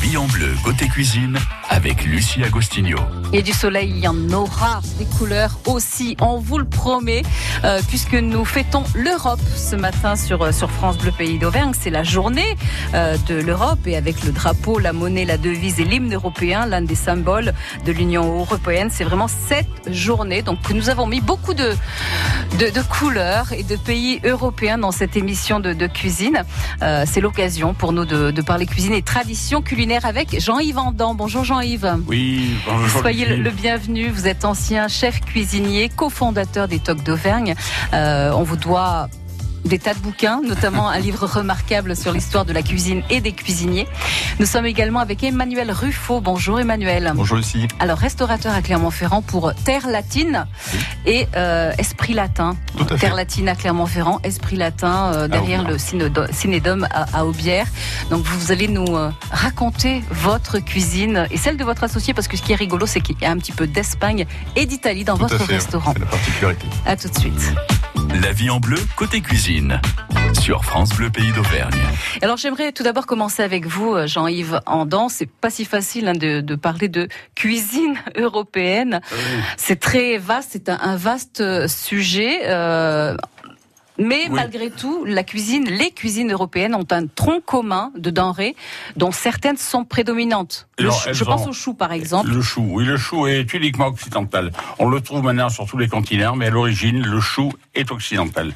vie en bleu côté cuisine avec Lucie Agostinho. Et du soleil, il y en aura, des couleurs aussi, on vous le promet, euh, puisque nous fêtons l'Europe ce matin sur, euh, sur France Bleu Pays d'Auvergne. C'est la journée euh, de l'Europe et avec le drapeau, la monnaie, la devise et l'hymne européen, l'un des symboles de l'Union européenne. C'est vraiment cette journée. Donc nous avons mis beaucoup de, de, couleurs et de pays européens dans cette émission de, de cuisine. C'est l'occasion pour nous de, de parler cuisine et tradition culinaire avec Jean-Yves Andan. Bonjour Jean-Yves. Oui, bonjour. Soyez le, bienvenu. Vous êtes ancien chef cuisinier, cofondateur des Tocs d'Auvergne. Euh, on vous doit des tas de bouquins, notamment un livre remarquable sur l'histoire de la cuisine et des cuisiniers. Nous sommes également avec Emmanuel Ruffo. Bonjour Emmanuel. Bonjour Lucie. Alors, restaurateur à Clermont-Ferrand pour Terre Latine et euh, Esprit Latin. Tout à fait. Terre Latine à Clermont-Ferrand, Esprit Latin euh, derrière le Cinédo- Cinédome à, à Aubière. Donc, vous allez nous euh, raconter votre cuisine et celle de votre associé parce que ce qui est rigolo, c'est qu'il y a un petit peu d'Espagne et d'Italie dans Tout votre à fait. restaurant. C'est la particularité. À tout de suite. La vie en bleu côté cuisine sur France Bleu Pays d'Auvergne. Alors j'aimerais tout d'abord commencer avec vous, euh, Jean-Yves Andan. C'est pas si facile hein, de, de parler de cuisine européenne. C'est très vaste, c'est un, un vaste euh, sujet. euh, mais Oui. malgré tout, la cuisine, les cuisines européennes ont un tronc commun de denrées dont certaines sont prédominantes. Alors, chou- je pense au chou, par exemple. Le chou, oui, le chou est uniquement occidental. On le trouve maintenant sur tous les continents, mais à l'origine, le chou est occidental.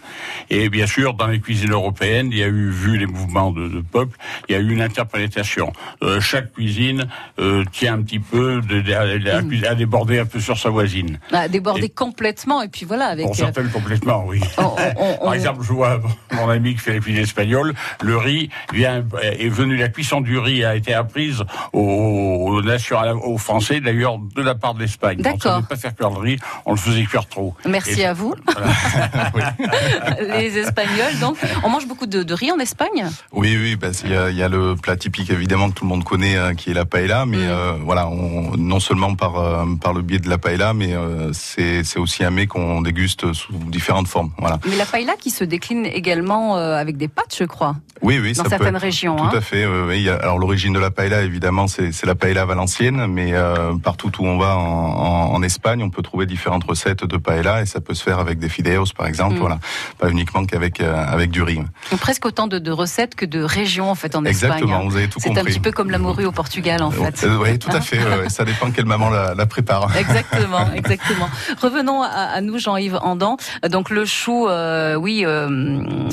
Et bien sûr, dans les cuisines européennes, il y a eu, vu les mouvements de, de peuple, il y a eu une interprétation. Euh, chaque cuisine euh, tient un petit peu, de, de- à, à déborder un peu sur sa voisine. À déborder Et- complètement, et puis voilà, avec. Pour euh, certaines, complètement, oui. on- on- on- Par exemple, je vois mon ami qui fait les cuisines espagnoles, le riz vient, est venu, la cuisson du riz a été apprise aux, aux, aux Français, d'ailleurs, de la part de l'Espagne. On ne D'accord. pas faire cuire le riz, on le faisait cuire trop. Merci Et- à vous, les Espagnols. Donc, on mange beaucoup de, de riz en Espagne? Oui, oui, bah, il y, a, il y a le plat typique évidemment que tout le monde connaît, euh, qui est la paella, mais Mm. euh, voilà, on, non seulement par euh, par le biais de la paella, mais euh, c'est c'est aussi un mets qu'on déguste sous différentes formes. Voilà. Mais la paella qui se décline également euh, avec des pâtes, je crois, Oui, oui, dans ça peut certaines être- régions. Tout hein. à fait. oui, Alors l'origine de la paella, évidemment, c'est c'est la paella valencienne, mais euh, partout où on va en, en- en Espagne, on peut trouver différentes recettes de paella et ça peut se faire avec des fideos, par exemple. Mm. Voilà, pas uniquement qu'avec euh, avec du riz. Donc, presque autant de, de recettes que de régions en fait en Exactement, Espagne. hein. vous avez tout C'est compris. un petit peu comme la morue au Portugal en fait. oui, tout à fait. ouais. ça dépend quelle maman la, la prépare. Exactement, exactement. Revenons à, à nous, Jean-Yves Andan. Donc le chou, euh, oui, euh,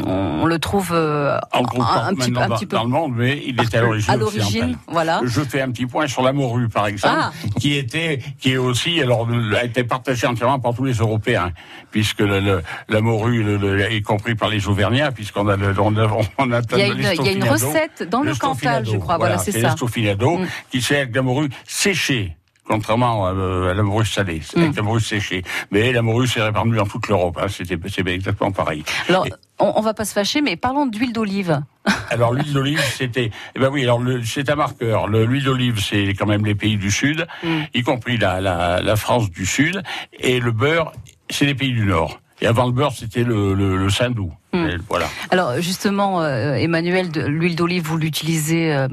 on, le trouve euh, le trouve un, petit, un dans, petit peu dans le monde, mais il était à l'origine à l'origine, voilà. Je fais un petit point sur la morue, par exemple, Ah. qui était, qui est aussi, alors, a été partagée entièrement par tous les Européens, puisque le, le- la morue, le, y compris par les Auvergnats, puisqu'on a, le- on a, on a Il y a une, il y a une recette dans le Cantal, je crois. Voilà, c'est ça. l'estofilado Mm. qui c'est avec la morue séchée. Contrairement à, euh, à la morue salée, c'est Mm. avec la morue séchée. Mais la morue s'est répandue dans toute l'Europe. Hein. C'était, c'est exactement pareil. Alors, Et- on, on va pas se fâcher, mais parlons d'huile d'olive. Alors l'huile d'olive, c'était, eh ben oui, alors c'est un marqueur. Le- L'huile d'olive, c'est quand même les pays du Sud, Mm. y compris la, la, la France du Sud, et le beurre, c'est les pays du Nord. Et avant le beurre, c'était le, le, le saindoux. Mm. Voilà. Alors justement, euh, Emmanuel, de l'huile d'olive, vous l'utilisez, euh,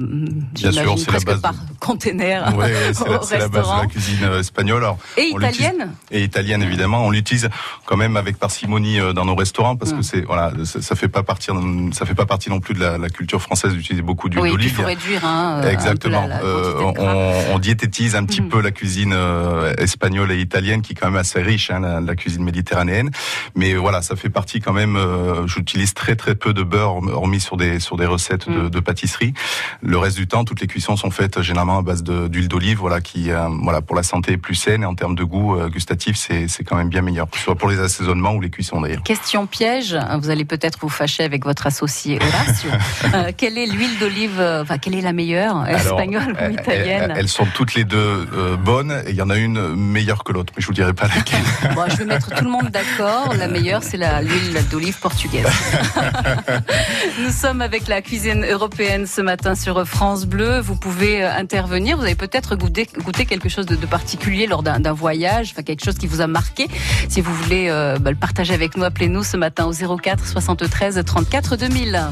sûr, j'imagine, c'est la base par de- container Ouais, ouais, c'est la, au c'est la base de la cuisine euh, espagnole. Alors, Et italienne et italienne évidemment. On l'utilise quand même avec parcimonie euh, dans nos restaurants parce Mm. que c'est voilà, ça, ça fait pas partie, ça fait pas partie non plus de la, la culture française d'utiliser beaucoup d'huile Oui, puis il d'olive. faut réduire hein, Exactement. la, Euh, on, on diététise un petit Mhm. peu la cuisine espagnole et italienne, qui est quand même assez riche, hein, la, la cuisine méditerranéenne. Mais voilà, ça fait partie quand même. Euh, J'utilise très très peu de beurre, hormis sur des sur des recettes de, Mhm. de pâtisserie. Le reste du temps, toutes les cuissons sont faites généralement à base d'huile d'olive, voilà, qui euh, voilà pour la santé est plus saine et en termes de goût euh, gustatif, c'est c'est quand même bien meilleur, que ce soit pour les assaisonnements ou les cuissons d'ailleurs. Question piège, vous allez peut-être vous fâcher avec votre associé Horacio. Euh, quelle est l'huile d'olive, euh, enfin quelle est la meilleure, espagnole ou italienne elles, sont toutes les deux euh, bonnes et il y en a une meilleure que l'autre, mais je vous dirai pas laquelle. Bon, je vais mettre tout le monde d'accord. La meilleure, c'est l'huile d'olive portugaise. Nous sommes avec la cuisine européenne ce matin sur France Bleu. Vous pouvez euh, intervenir. Vous avez peut-être goûté, quelque chose de, particulier lors d'un d'un voyage, enfin quelque chose qui vous a marqué. Si vous voulez euh, bah, le partager avec nous, appelez-nous ce matin au 04 73 34 2000.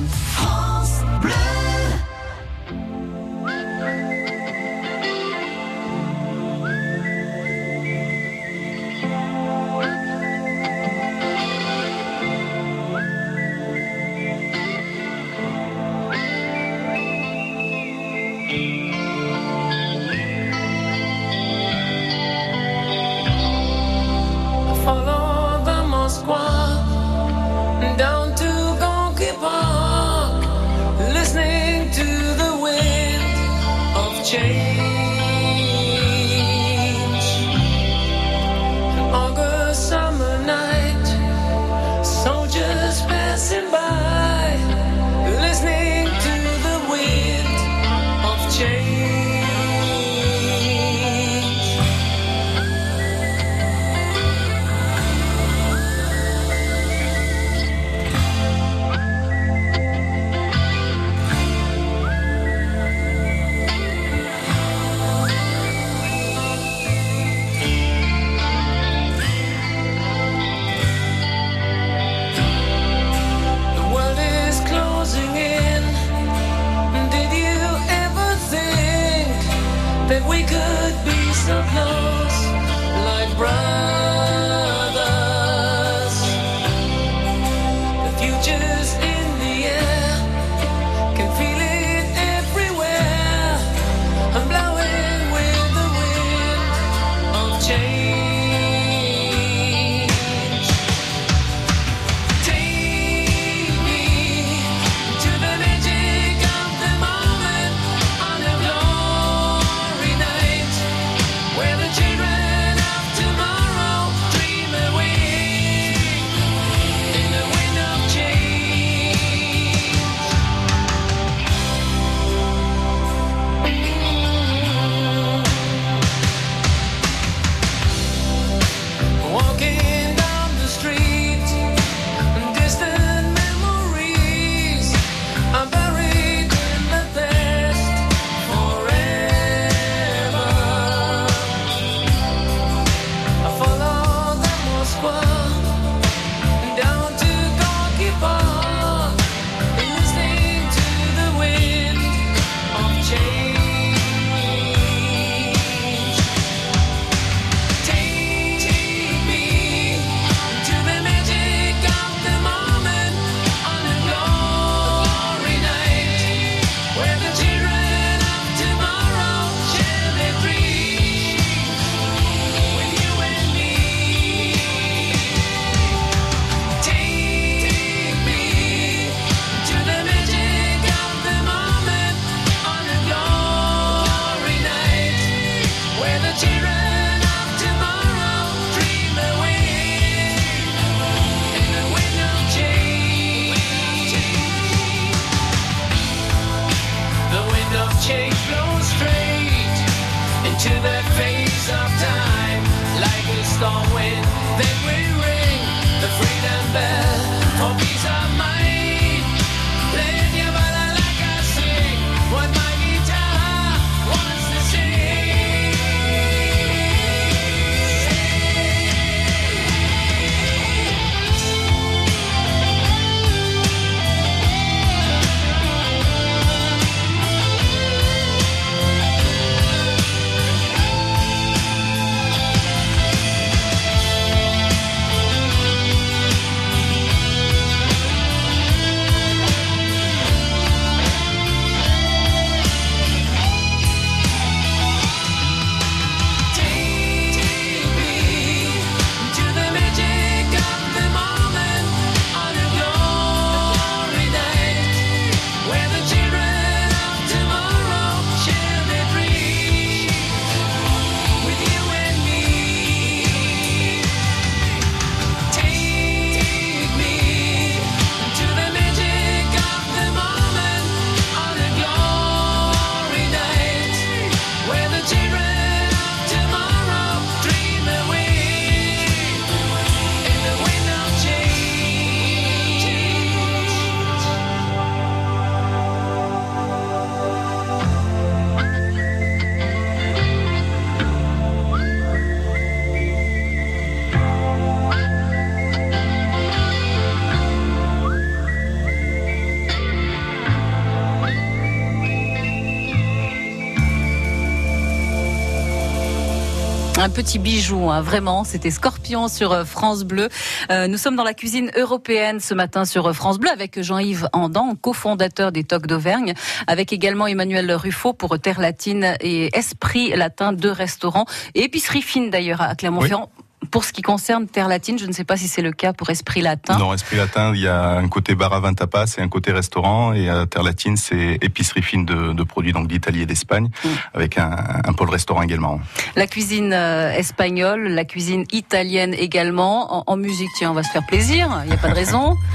Un petit bijou, hein, vraiment. C'était Scorpion sur euh, France Bleu. Euh, nous sommes dans la cuisine européenne ce matin sur euh, France Bleu avec Jean-Yves Andan, cofondateur des Tocs d'Auvergne, avec également Emmanuel Ruffo pour Terre Latine et Esprit Latin, deux restaurants et épicerie fine d'ailleurs à Clermont-Ferrand. Pour ce qui concerne Terre Latine, je ne sais pas si c'est le cas pour Esprit Latin. Non, Esprit Latin, il y a un côté bar à vin tapas et un côté restaurant. Et à Terre Latine, c'est épicerie fine de, de produits donc d'Italie et d'Espagne, mm. avec un, un, pôle restaurant également. La cuisine euh, espagnole, la cuisine italienne également. En, en musique, tiens, on va se faire plaisir. Il n'y a pas de raison.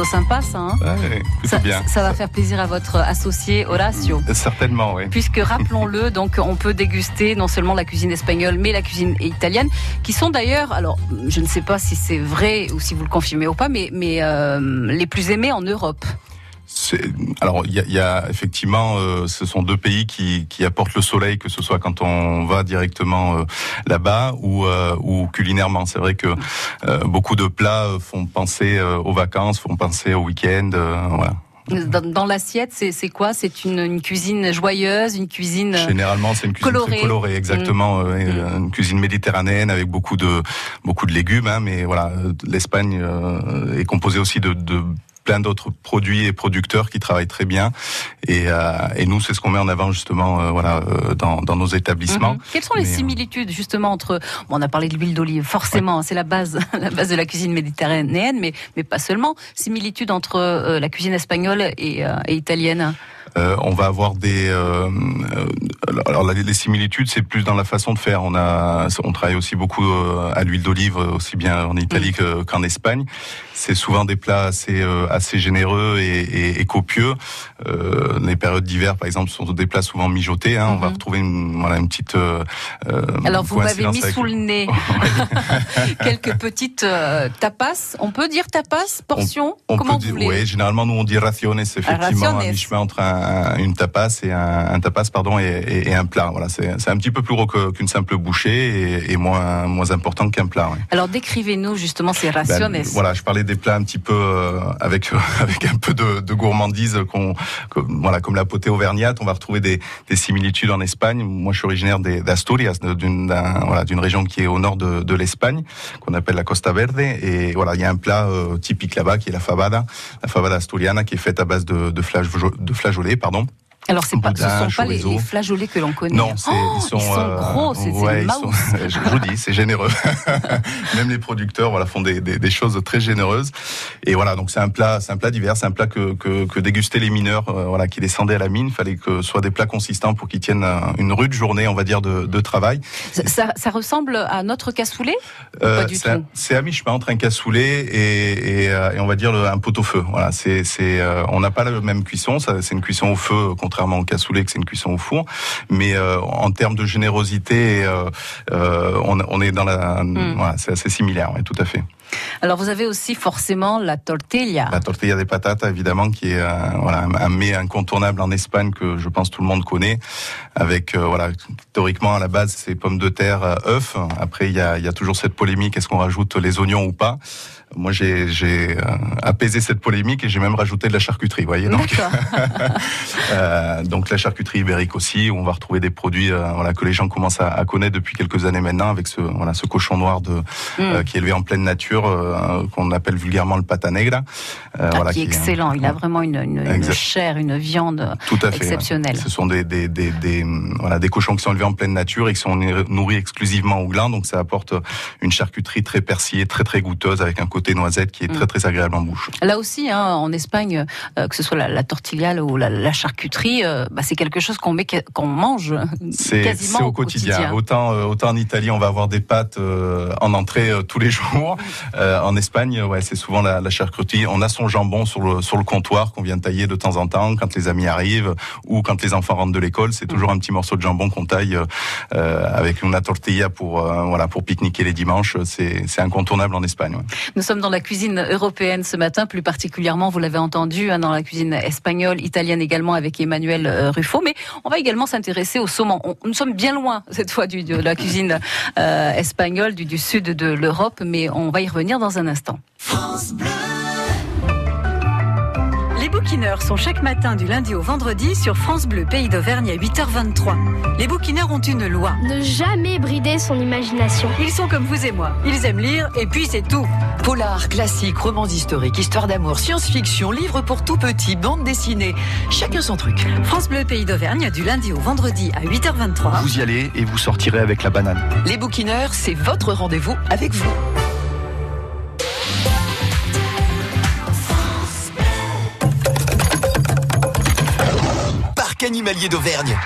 plutôt sympa ça. Hein ouais, ça, bien. ça va faire plaisir à votre associé Horacio. Certainement, oui. Puisque rappelons-le, donc on peut déguster non seulement la cuisine espagnole, mais la cuisine italienne, qui sont d'ailleurs, alors je ne sais pas si c'est vrai ou si vous le confirmez ou pas, mais, mais euh, les plus aimés en Europe. Alors, il y a, y a, effectivement, euh, ce sont deux pays qui, qui, apportent le soleil, que ce soit quand on va directement euh, là-bas ou, euh, ou, culinairement. C'est vrai que euh, beaucoup de plats font penser aux vacances, font penser au week-end. voilà. Dans, dans l'assiette, c'est quoi? C'est une, une, cuisine joyeuse, une cuisine généralement c'est une cuisine colorée. très colorée, exactement, mmh. une cuisine méditerranéenne avec beaucoup de beaucoup de légumes. Hein, mais voilà, l'Espagne est composée aussi de, de plein d'autres produits et producteurs qui travaillent très bien. Et, euh, et nous, c'est ce qu'on met en avant justement, euh, voilà, euh, dans, dans, nos établissements. -hmm. Quelles sont les similitudes justement entre bon, On a parlé de l'huile d'olive, forcément, ouais. c'est la base, la base de la cuisine méditerranéenne, mais mais pas seulement. Similitudes entre la cuisine espagnole et, et italienne. Euh, on va avoir des. Euh, alors les, similitudes, c'est plus dans la façon de faire. On a, on travaille aussi beaucoup euh, à l'huile d'olive, aussi bien en Italie mmh. qu'en Espagne. C'est souvent des plats assez assez généreux et, et, et copieux. les périodes d'hiver, par exemple, sont des plats souvent mijotés. Hein. Mmh. On va retrouver une, voilà, une petite. alors vous m'avez mis sous le nez quelques petites tapas. On peut dire tapas, portions? On, on Comment peut vous dire, voulez? Oui, généralement nous on dit raciones, effectivement, entre un, une tapas et un, un tapas pardon et, et, et, un plat. Voilà, c'est un petit peu plus gros qu'une simple bouchée et, et, moins moins important qu'un plat. Alors décrivez-nous justement ces raciones. Ben, voilà, je parlais des plats un petit peu euh, avec avec un peu de, de gourmandise qu'on qu voilà comme la potée auvergnate. On va retrouver des, des similitudes en Espagne. Moi, je suis originaire d'Asturias, d'une voilà d'une région qui est au nord de, de l'Espagne, qu'on appelle la Costa Verde. Et voilà, il y a un plat euh, typique là-bas qui est la fabada, la fabada asturiana, qui est faite à base de, de, flash, de flageolets, pardon. Alors c'est pas, ce sont pas les, les, flageolets que l'on connaît. Non, oh, ils sont, ils sont euh, gros, c'est ouais, sont, je, je vous dis, c'est généreux. Même les producteurs, voilà, font des, des, des, choses très généreuses. Et voilà, donc c'est un plat, c'est un plat divers, c'est un plat que, que, que dégustaient les mineurs, euh, voilà, qui descendaient à la mine. Il fallait que ce soit des plats consistants pour qu'ils tiennent une rude journée, on va dire, de, de travail. Ça, ça, ça, ressemble à notre cassoulet euh, C'est à mi-chemin entre un cassoulet et, et, et, on va dire le, un pot-au-feu. Voilà, c'est, c'est, on n'a pas la même cuisson. C'est une cuisson au feu, contrairement au cassoulet que c'est une cuisson au four. Mais euh, en termes de générosité, euh, on, on, est dans la, mm. voilà, c'est assez similaire, oui, tout à fait. Alors vous avez aussi forcément la tortilla. La tortilla de patata, évidemment, qui est euh, voilà, un mets incontournable en Espagne que je pense tout le monde connaît. Avec euh, voilà, théoriquement à la base c'est pommes de terre, euh, œufs. Après il y a, y a, toujours cette polémique est-ce qu'on rajoute les oignons ou pas? Moi, j'ai euh, apaisé cette polémique et j'ai même rajouté de la charcuterie, voyez. Donc, euh, donc la charcuterie ibérique aussi, où on va retrouver des produits euh, voilà, que les gens commencent à, à, connaître depuis quelques années maintenant, avec ce, voilà, ce cochon noir de, mm. qui est élevé en pleine nature, qu'on appelle vulgairement le pata negra. Ah, voilà, qui est excellent. Il a vraiment une, une, une chair, une viande Tout à fait, exceptionnelle. Ouais. Ce sont des, des, des, des, voilà, des cochons qui sont élevés en pleine nature et qui sont nourris exclusivement au gland. Donc ça apporte une charcuterie très persillée, très très goûteuse, avec un côté côté noisette qui est très très agréable en bouche. Là aussi, hein, en Espagne, euh, que ce soit la, la tortilla ou la, la charcuterie, euh, bah, c'est quelque chose qu'on met, qu'on mange quasiment au, au quotidien. quotidien. Autant, euh, autant en Italie, on va avoir des pâtes en entrée tous les jours. en Espagne, ouais, c'est souvent la, la, charcuterie. On a son jambon sur le, sur le comptoir qu'on vient tailler de temps en temps quand les amis arrivent ou quand les enfants rentrent de l'école. C'est toujours un petit morceau de jambon qu'on taille avec une tortilla pour, voilà, pour pique-niquer les dimanches. C'est incontournable en Espagne. Ouais. Nous sommes dans la cuisine européenne ce matin, plus particulièrement, vous l'avez entendu, hein, dans la cuisine espagnole, italienne également avec Emmanuel euh, Ruffo. Mais on va également s'intéresser au saumon. On, nous sommes bien loin cette fois de la cuisine euh, espagnole, du, sud de l'Europe, mais on va y revenir dans un instant. Les bouquineurs sont chaque matin du lundi au vendredi sur France Bleu Pays d'Auvergne à 8h23. Les bouquineurs ont une loi. Ne jamais brider son imagination. Ils sont comme vous et moi. Ils aiment lire et puis c'est tout. Polar, classique, romans historiques, histoire d'amour, science-fiction, livres pour tout petit, bande dessinée. Chacun son truc. France Bleu Pays d'Auvergne du lundi au vendredi à 8h23. Vous y allez et vous sortirez avec la banane. Les bouquineurs, c'est votre rendez-vous avec vous. Animalier d'Auvergne.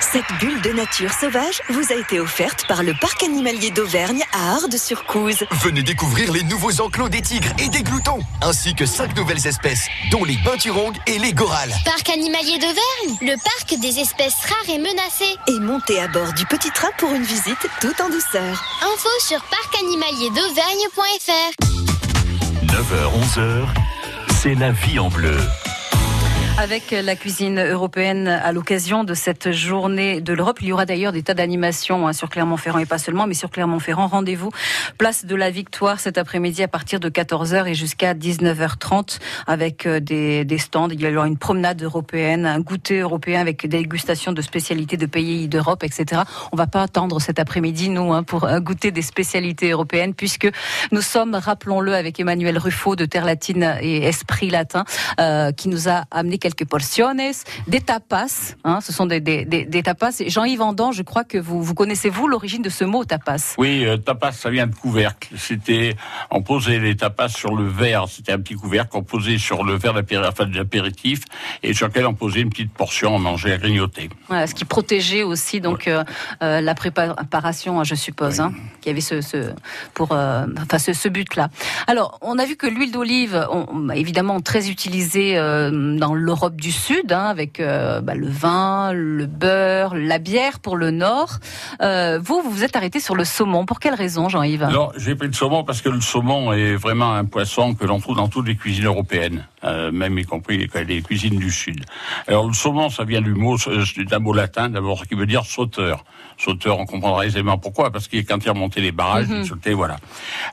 Cette bulle de nature sauvage vous a été offerte par le Parc animalier d'Auvergne à Ardes-sur-Couze. Venez découvrir les nouveaux enclos des tigres et des gloutons, ainsi que cinq nouvelles espèces, dont les peinturongues et les gorales. Parc animalier d'Auvergne, le parc des espèces rares et menacées. Et montez à bord du petit train pour une visite tout en douceur. Info sur parcanimalierDauvergne.fr 9h-11h, c'est la vie en bleu. Avec la cuisine européenne à l'occasion de cette journée de l'Europe. Il y aura d'ailleurs des tas d'animations hein, sur Clermont-Ferrand et pas seulement, mais sur Clermont-Ferrand. Rendez-vous place de la Victoire cet après-midi à partir de 14h et jusqu'à 19h30 avec euh, des, stands. Il y aura une promenade européenne, un goûter européen avec des dégustations de spécialités de pays d'Europe, etc. On va pas attendre cet après-midi, nous, hein, pour goûter des spécialités européennes puisque nous sommes, rappelons-le, avec Emmanuel Ruffo de Terre Latine et Esprit Latin, euh, qui nous a amené quelques portiones, des tapas. Hein, ce sont des, des, des, des tapas. Jean-Yves Andan, je crois que vous, vous connaissez-vous l'origine de ce mot tapas Oui, euh, tapas, ça vient de couvercle. C'était, on posait les tapas sur le verre. C'était un petit couvercle qu'on posait sur le verre d'apéritif et sur lequel on posait une petite portion à manger, à grignoter. Voilà, ce qui protégeait aussi donc ouais. euh, euh, la préparation, je suppose, oui. hein, qui avait ce, ce pour, euh, enfin ce, ce but-là. Alors, on a vu que l'huile d'olive, évidemment très utilisée dans le l'Europe du Sud, hein, avec euh, bah, le vin, le beurre, la bière pour le Nord. Euh, vous, vous vous êtes arrêté sur le saumon. Pour quelle raison, Jean-Yves? Alors, j'ai pris le saumon parce que le saumon est vraiment un poisson que l'on trouve dans toutes les cuisines européennes, euh, même y compris les, les, cuisines du Sud. Alors, le saumon, ça vient du mot, d'un mot latin d'abord, qui veut dire sauteur. Sauteur, on comprendra aisément pourquoi, parce qu'il quand il remontait les barrages, mm -hmm. il sautait, voilà.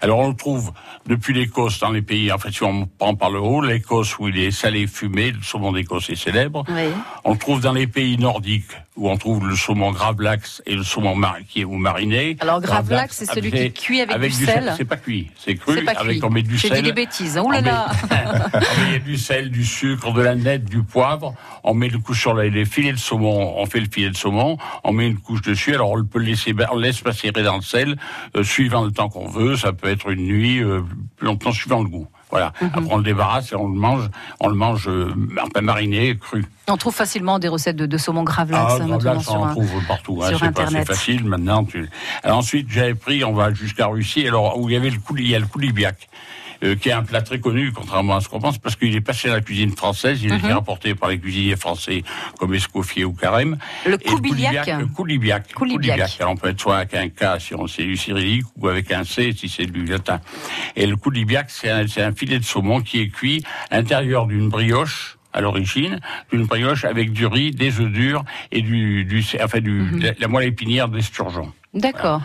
Alors, on le trouve depuis l'Écosse dans les pays, en fait, si on prend par le haut, l'Écosse où il est salé, fumé, le saumon d'Écosse est célèbre. Oui. On le trouve dans les pays nordiques où on trouve le saumon gravlax et le saumon qui est ou mariné. Alors gravlax, c'est celui qui cuit avec, avec du sel. C'est pas cuit, c'est cru. Pas avec on met du sel. J'ai dit des bêtises. Ouh là là. on met du sel, du sucre, de la nette, du poivre. On met le couche sur les, filets de saumon. On fait le filet de saumon. On met une couche dessus. Alors on peut le laisser, on laisse passer dans le sel, euh, suivant le temps qu'on veut. Ça peut être une nuit, euh, plus longtemps suivant le goût. Voilà. Mhm. Mm -hmm. Après, on le débarrasse et on le mange, on le mange euh, un peu mariné, cru. On trouve facilement des recettes de, de saumon gravlax. Ah, hein, gravlax, on en trouve partout. Hein, c'est facile maintenant. Tu... Alors, ensuite, j'avais pris, on va jusqu'à Russie, alors où il y avait le coulis, il y a le coulibiac. Euh, qui est un plat très connu, contrairement à ce qu'on pense, parce qu'il est passé à la cuisine française, il a été rapporté par les cuisiniers français comme Escoffier ou Carême. Le coulibiac. Le coulibiac. Coulibiac. Alors, on peut être soit avec un K si on c'est du cyrillique ou avec un C si c'est du latin. Et le coulibiac, c'est un, un filet de saumon qui est cuit à l'intérieur d'une brioche à l'origine, d'une brioche avec du riz, des œufs durs et du, du enfin du, Mhm. la, la moelle épinière d'esturgeon. D'accord.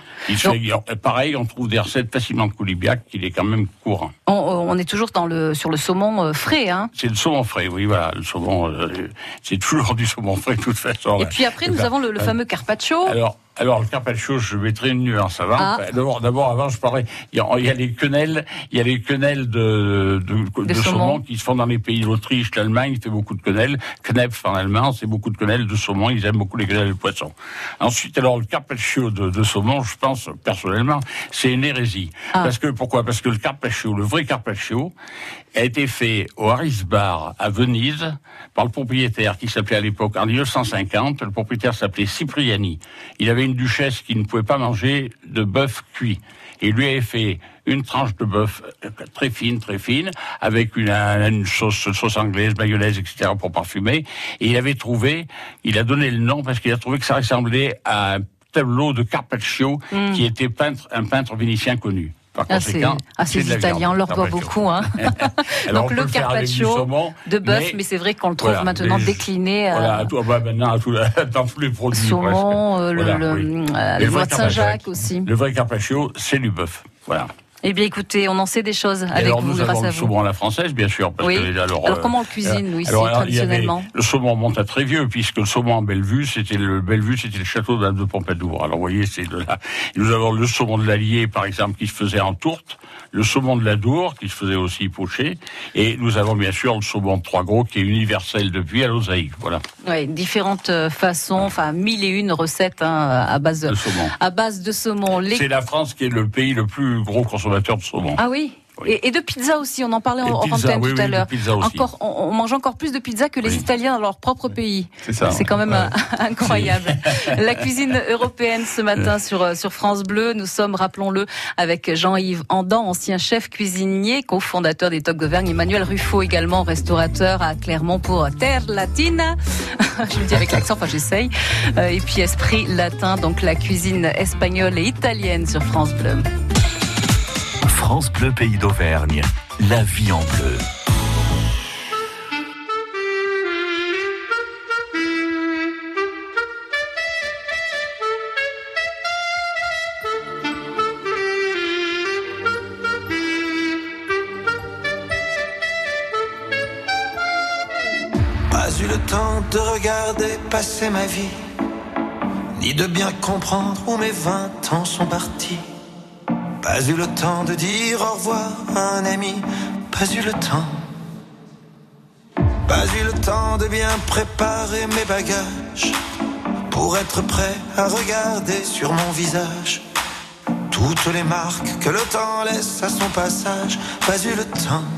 Pareil, on trouve des recettes facilement de coulibiac, il est quand même courant. On, on est toujours dans le, sur le saumon euh, frais. Hein. C'est le saumon frais, oui, voilà. Le saumon, euh, c'est toujours du saumon frais, de toute façon. Et puis après, nous Ben, avons le, le euh, fameux carpaccio. Alors, alors le carpaccio, je mettrai une nuance avant. Ah. D'abord, d'abord, avant, je parlerai. Il y, a, les quenelles, il y a les quenelles de, de, de, De saumon. saumon. qui se font dans les pays d'Autriche, l'Allemagne, il fait beaucoup de quenelles. Knepf en allemand, c'est beaucoup de quenelles de saumon. Ils aiment beaucoup les quenelles de poisson. Ensuite, alors le carpaccio de, de saumon, je pense personnellement, c'est une hérésie. Ah. Parce que pourquoi? Parce que le carpaccio, le vrai carpaccio, a été fait au Harris Bar à Venise par le propriétaire qui s'appelait à l'époque en 1950. Le propriétaire s'appelait Cipriani. Il avait une duchesse qui ne pouvait pas manger de bœuf cuit. Et il lui avait fait une tranche de bœuf euh, très fine, très fine, avec une, une sauce, sauce anglaise, mayonnaise, etc. pour parfumer. Et il avait trouvé, il a donné le nom parce qu'il a trouvé que ça ressemblait à un tableau de Carpaccio Mm. qui était peintre, un peintre vénitien connu. Par Ah, conséquent, ah, ces la Italiens, on viande, leur doit beaucoup. Hein. Alors, Donc on le carpaccio saumon, de bœuf, mais- mais, c'est vrai qu'on le trouve Voilà, maintenant les- décliné. euh, Voilà, à tout, bah, maintenant, à tout, dans tous les produits. saumon, euh, le, Voilà, le, oui. euh, le le voie de Saint-Jacques aussi. Le vrai carpaccio, c'est du bœuf. Voilà. Eh bien, écoutez, on en sait des choses avec alors, vous, nous grâce avons à le vous. saumon à la française, bien sûr. Parce Oui. que, alors, Alors, euh, comment on le cuisine, nous, ici, alors, avait- traditionnellement Le saumon monte à très vieux, puisque le saumon en Bellevue, c'était le Bellevue, c'était le château d'Anne de Pompadour. Alors, vous voyez, c'est de là. Nous avons le saumon de l'Allier, par exemple, qui se faisait en tourte, le saumon de la Dour, qui se faisait aussi poché, et nous avons bien sûr le saumon de Trois Gros, qui est universel depuis à l'osaïque. Voilà, Oui, différentes euh, façons, enfin mille et une recettes hein, à base de, le saumon. à base de saumon. Les- C'est la France qui est le pays le plus gros consommateur Ah oui. Oui. Et, et de pizza aussi, on en parlait Et en, pizza, oui, tout à l'heure. Encore, on, on mange encore plus de pizza que les. Italiens dans leur propre pays. C'est ça. C'est quand même Ouais. euh, incroyable. La cuisine européenne ce matin sur, euh, sur France Bleu. Nous sommes, rappelons-le, avec Jean-Yves Andan, ancien chef cuisinier, cofondateur des Tocs d'Auvergne. Emmanuel Ruffo également, restaurateur à Clermont pour Terre Latina. Je le dis avec l'accent, enfin j'essaye. Euh, Et puis Esprit Latin, donc la cuisine espagnole et italienne sur France Bleu. France Bleu Pays d'Auvergne. La vie en bleu. Pas eu le temps de regarder passer ma vie, ni de bien comprendre où mes vingt ans sont partis. Pas eu le temps de dire au revoir à un ami, pas eu le temps. Pas eu le temps de bien préparer mes bagages, pour être prêt à regarder sur mon visage toutes les marques que le temps laisse à son passage. Pas eu le temps.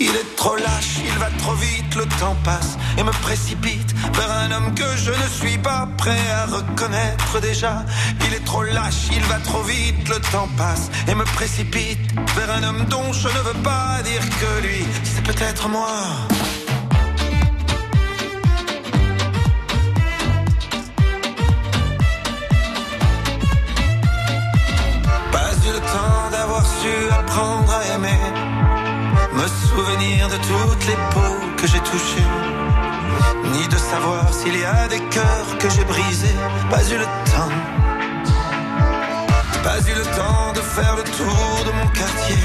Il est trop lâche, il va trop vite, le temps passe et me précipite vers un homme que je ne suis pas prêt à reconnaître déjà. Il est trop lâche, il va trop vite, le temps passe et me précipite vers un homme dont je ne veux pas dire que lui, c'est peut-être moi. Pas eu le temps d'avoir su apprendre à aimer me souvenir de toutes les peaux que j'ai touchées, savoir s'il y a des cœurs que j'ai brisés. Pas eu le temps, pas eu le temps de faire le tour de mon quartier.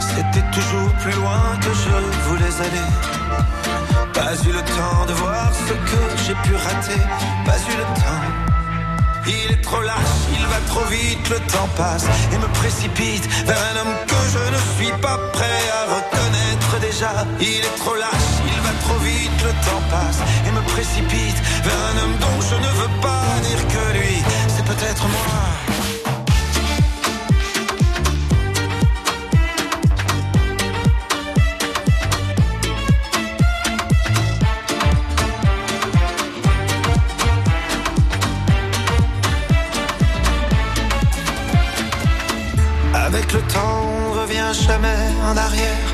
C'était toujours plus loin que je voulais aller. Pas eu le temps de voir ce que j'ai pu rater. Pas eu le temps. Il est trop lâche, il va trop vite, le temps passe et me précipite vers un homme que je ne suis pas prêt à reconnaître déjà. Il est trop lâche, il temps passe et me précipite vers un homme dont je ne veux pas dire que lui, c'est peut-être moi. Avec le temps, on revient jamais en arrière.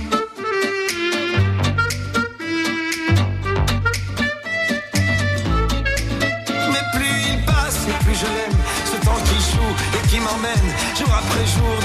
Jour après jour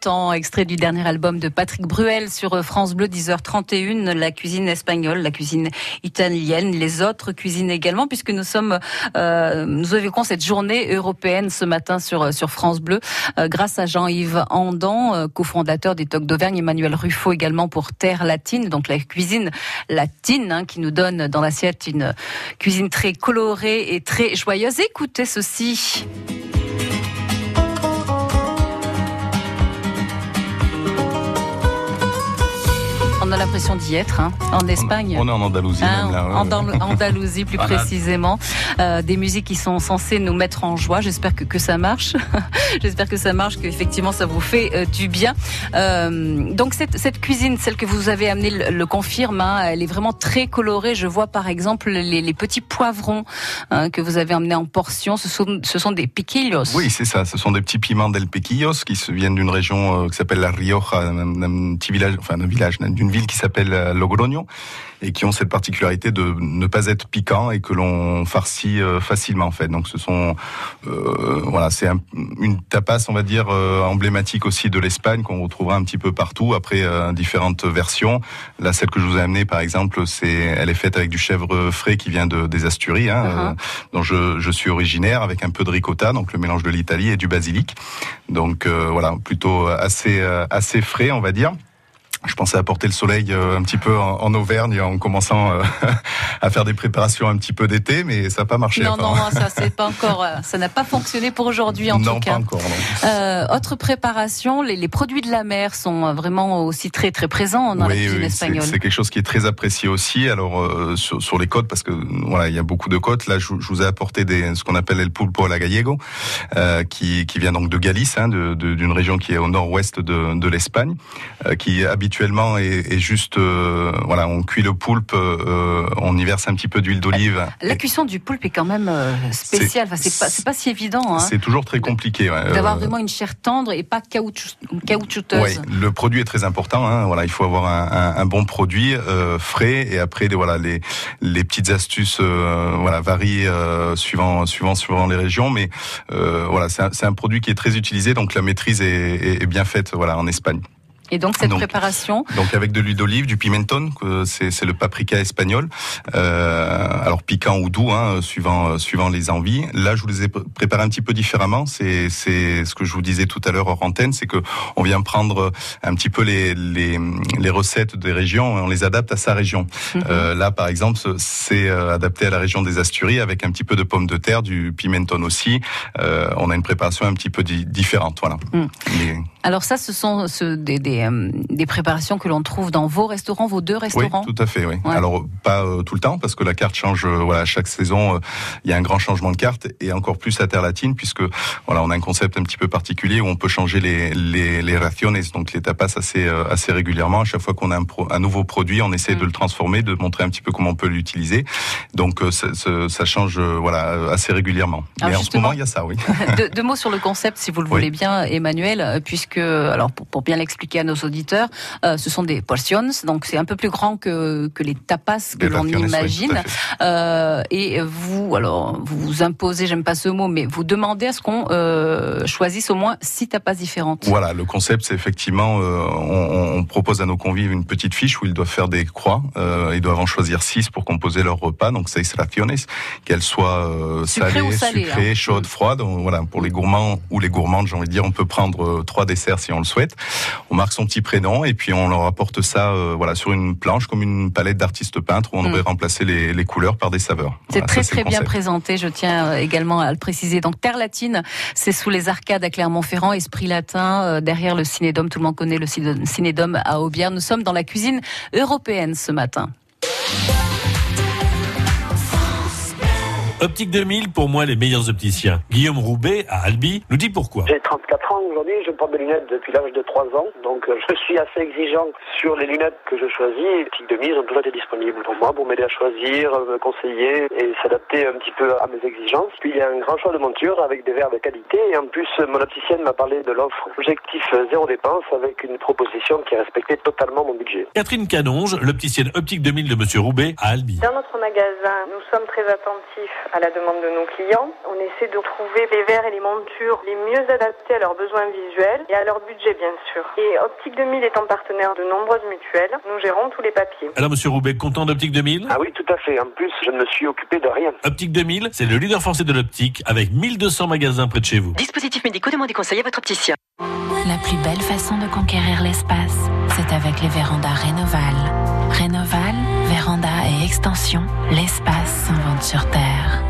7 ans, extrait du dernier album de Patrick Bruel sur euh, France Bleu 10h31, la cuisine espagnole, la cuisine italienne, les autres cuisines également, puisque nous sommes, euh, nous évoquons cette journée européenne ce matin sur, euh, sur France Bleu, grâce à Jean-Yves Andan, cofondateur des Tocs d'Auvergne, Emmanuel Ruffo également pour Terre Latine, donc la cuisine latine, hein, qui nous donne dans l'assiette une cuisine très colorée et très joyeuse. Écoutez ceci. On a l'impression d'y être, hein, en Espagne. On, est en Andalousie, hein, même, là, En Andalousie, plus précisément. Euh, des musiques qui sont censées nous mettre en joie. J'espère que, que ça marche. J'espère que ça marche, qu'effectivement ça vous fait euh, du bien. Euh, donc cette, cette, cuisine, celle que vous avez amenée, le, le confirme. Hein, elle est vraiment très colorée. Je vois par exemple les, les petits poivrons hein, que vous avez emmenés en portions. Ce sont, ce sont des piquillos. Oui, c'est ça. Ce sont des petits piments del piquillos qui se viennent d'une région qui s'appelle la Rioja, d'un petit village, enfin d'un village, d'une ville qui s'appelle euh, Logroño et qui ont cette particularité de ne pas être piquants et que l'on farcit euh, facilement en fait. Donc ce sont euh, voilà, c'est un, une tapas on va dire euh, emblématique aussi de l'Espagne qu'on retrouvera un petit peu partout après euh, différentes versions. Là celle que je vous ai amenée par exemple, c'est elle est faite avec du chèvre frais qui vient de, des Asturies hein, uh -huh. dont je, je, suis originaire avec un peu de ricotta donc le mélange de l'Italie et du basilic. Donc voilà, plutôt assez assez frais on va dire je pensais apporter le soleil euh, un petit peu en, Auvergne en commençant euh, à faire des préparations un petit peu d'été, mais ça n'a pas marché. Non, non, ça c'est pas encore, euh, ça n'a pas fonctionné pour aujourd'hui en non, tout cas. Non, pas encore. Non. Euh, autre préparation, les, les, produits de la mer sont vraiment aussi très très présents dans oui, la cuisine oui, espagnole. C'est quelque chose qui est très apprécié aussi. Alors euh, sur, sur, les côtes, parce que voilà, il y a beaucoup de côtes. Là, je, je vous ai apporté des, ce qu'on appelle le pulpo à la gallego, qui, qui vient donc de Galice, hein, d'une région qui est au nord-ouest de, de l'Espagne, qui habituellement est, est juste, euh, voilà, on cuit le poulpe, euh, on y verse un petit peu d'huile d'olive. La cuisson du poulpe est quand même euh, spéciale. Enfin, c'est pas, c'est pas si évident. Hein, c'est toujours très compliqué. Ouais. D'avoir vraiment une chair tendre et pas caoutchou, caoutchouteuse. Ouais, le produit est très important. Hein, voilà, il faut avoir un, un, un bon produit frais et après, les, voilà, les, les petites astuces, voilà, varient suivant, suivant, suivant les régions, mais voilà, c'est un, un, produit qui est très utilisé, donc la maîtrise est, est, est bien faite, voilà, en Espagne. Et donc cette donc, préparation Donc avec de l'huile d'olive, du pimenton, c'est le paprika espagnol. Euh, alors piquant ou doux, hein, suivant suivant les envies. Là, je vous les ai préparés un petit peu différemment. C'est c'est ce que je vous disais tout à l'heure hors antenne, c'est que on vient prendre un petit peu les les, les recettes des régions et on les adapte à sa région. -hmm. euh, là, par exemple, c'est adapté à la région des Asturies avec un petit peu de pommes de terre, du pimenton aussi. Euh, on a une préparation un petit peu di différente, voilà. Mm. Mais... Alors ça, ce sont ce, des, des, euh, des, préparations que l'on trouve dans vos restaurants, vos deux restaurants? Oui, tout à fait. Oui. Ouais. Alors pas euh, tout le temps parce que la carte change. Euh, voilà, chaque saison, il y a un grand changement de carte et encore plus à Terre Latine puisque voilà, on a un concept un petit peu particulier où on peut changer les les, les raciones, donc les tapas assez assez régulièrement. À chaque fois qu'on a un, pro, un, nouveau produit, on essaie mm. de le transformer, de montrer un petit peu comment on peut l'utiliser. Donc ça, ça, change voilà assez régulièrement. Alors Mais en ce moment, il y a ça, oui. deux, deux mots sur le concept, si vous le voulez bien, Emmanuel, puisque alors pour, pour bien l'expliquer à nos auditeurs, euh, ce sont des portions, donc c'est un peu plus grand que, que les tapas que l'on imagine. Euh, et vous, alors vous vous imposez, j'aime pas ce mot, mais vous demandez à ce qu'on euh, choisisse au moins six tapas différentes. Voilà, le concept, c'est effectivement, on, on, propose à nos convives une petite fiche où ils doivent faire des croix. Ils doivent en choisir six pour composer leur repas, donc seis raciones, qu'elles soient salées, salé, sucrées, hein. chaudes, froides. Donc, voilà, pour les gourmands ou les gourmandes, j'ai envie de dire, on peut prendre trois desserts si on le souhaite. On marque son petit prénom et puis on leur apporte ça euh, voilà sur une planche comme une palette d'artistes peintres où on mm. aurait remplacé les, les, couleurs par des saveurs. C'est voilà, très ça, très bien présenté, je tiens euh, également à le préciser. Donc Terre Latine, c'est sous les arcades à Clermont-Ferrand, Esprit Latin, euh, derrière le Cinédome, tout le monde connaît le Cinédome à Aubière. Nous sommes dans la cuisine européenne ce matin. Optique 2000, pour moi, les meilleurs opticiens. Guillaume Roubaix, à Albi, nous dit pourquoi. J'ai 34 ans aujourd'hui, je porte des lunettes depuis l'âge de 3 ans, donc euh, je suis assez exigeant sur les lunettes que je choisis. Optique 2000 ont toujours été disponibles pour moi, pour m'aider à choisir, me conseiller et s'adapter un petit peu à mes exigences. Puis il y a un grand choix de montures avec des verres de qualité et en plus, mon opticienne m'a parlé de l'offre objectif zéro dépense avec une proposition qui respectait totalement mon budget. Catherine Canonge, l'opticienne Optique 2000 de Monsieur Roubaix, à Albi. Dans notre magasin, nous sommes très attentifs à la demande de nos clients. On essaie de trouver les verres et les montures les mieux adaptés à leurs besoins visuels et à leur budget, bien sûr. Et Optique 2000 étant partenaire de nombreuses mutuelles, nous gérons tous les papiers. Alors, monsieur Roubaix, content d'Optique 2000 Ah oui, tout à fait. En plus, je ne me suis occupé de rien. Optique 2000, c'est le leader français de l'optique avec 1200 magasins près de chez vous. Dispositifs médicaux, demandez conseil à votre opticien. La plus belle façon de conquérir l'espace, c'est avec les vérandas Rénoval. Rénoval, véranda et extension, l'espace s'invente sur Terre.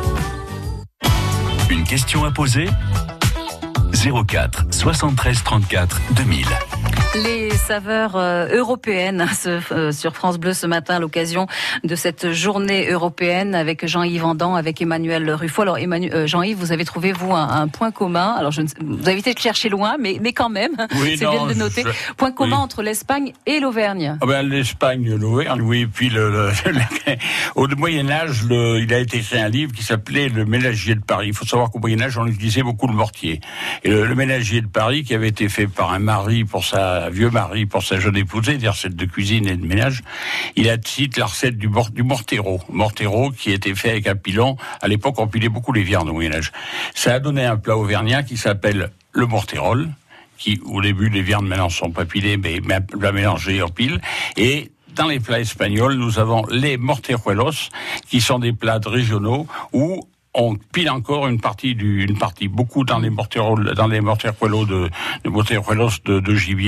Une question à poser? 04 73 34 2000. Les saveurs euh, européennes ce, euh, sur France Bleu ce matin à l'occasion de cette journée européenne avec Jean-Yves Vendan, avec Emmanuel Ruffo. Alors Emmanuel, euh, Jean-Yves, vous avez trouvé vous un, un point commun. Alors je ne, vous avez été chercher loin, mais, mais quand même, Oui, c'est bien de le noter. je- point commun oui. entre l'Espagne et l'Auvergne. Ah ben, L'Espagne, l'Auvergne, oui. Puis le, le- au Moyen Âge, le- il a été écrit un livre qui s'appelait Le Ménagier de Paris. Il faut savoir qu'au Moyen Âge, on utilisait beaucoup le mortier. Et le, le Ménagier de Paris, qui avait été fait par un mari pour sa vieux mari pour sa jeune épousée, des recettes de cuisine et de ménage, il a cite la recette du, mor- du mortero. Mortero qui était fait avec un pilon. À l'époque, on pilait beaucoup les viandes au Moyen Âge. Ça a donné un plat auvergnat qui s'appelle le morterol qui, au début, les viandes maintenant sont pas pilées, mais la mélanger en pile. Et dans les plats espagnols, nous avons les morteruelos, qui sont des plats régionaux où on pile encore une partie beaucoup dans les morteros, de gibier.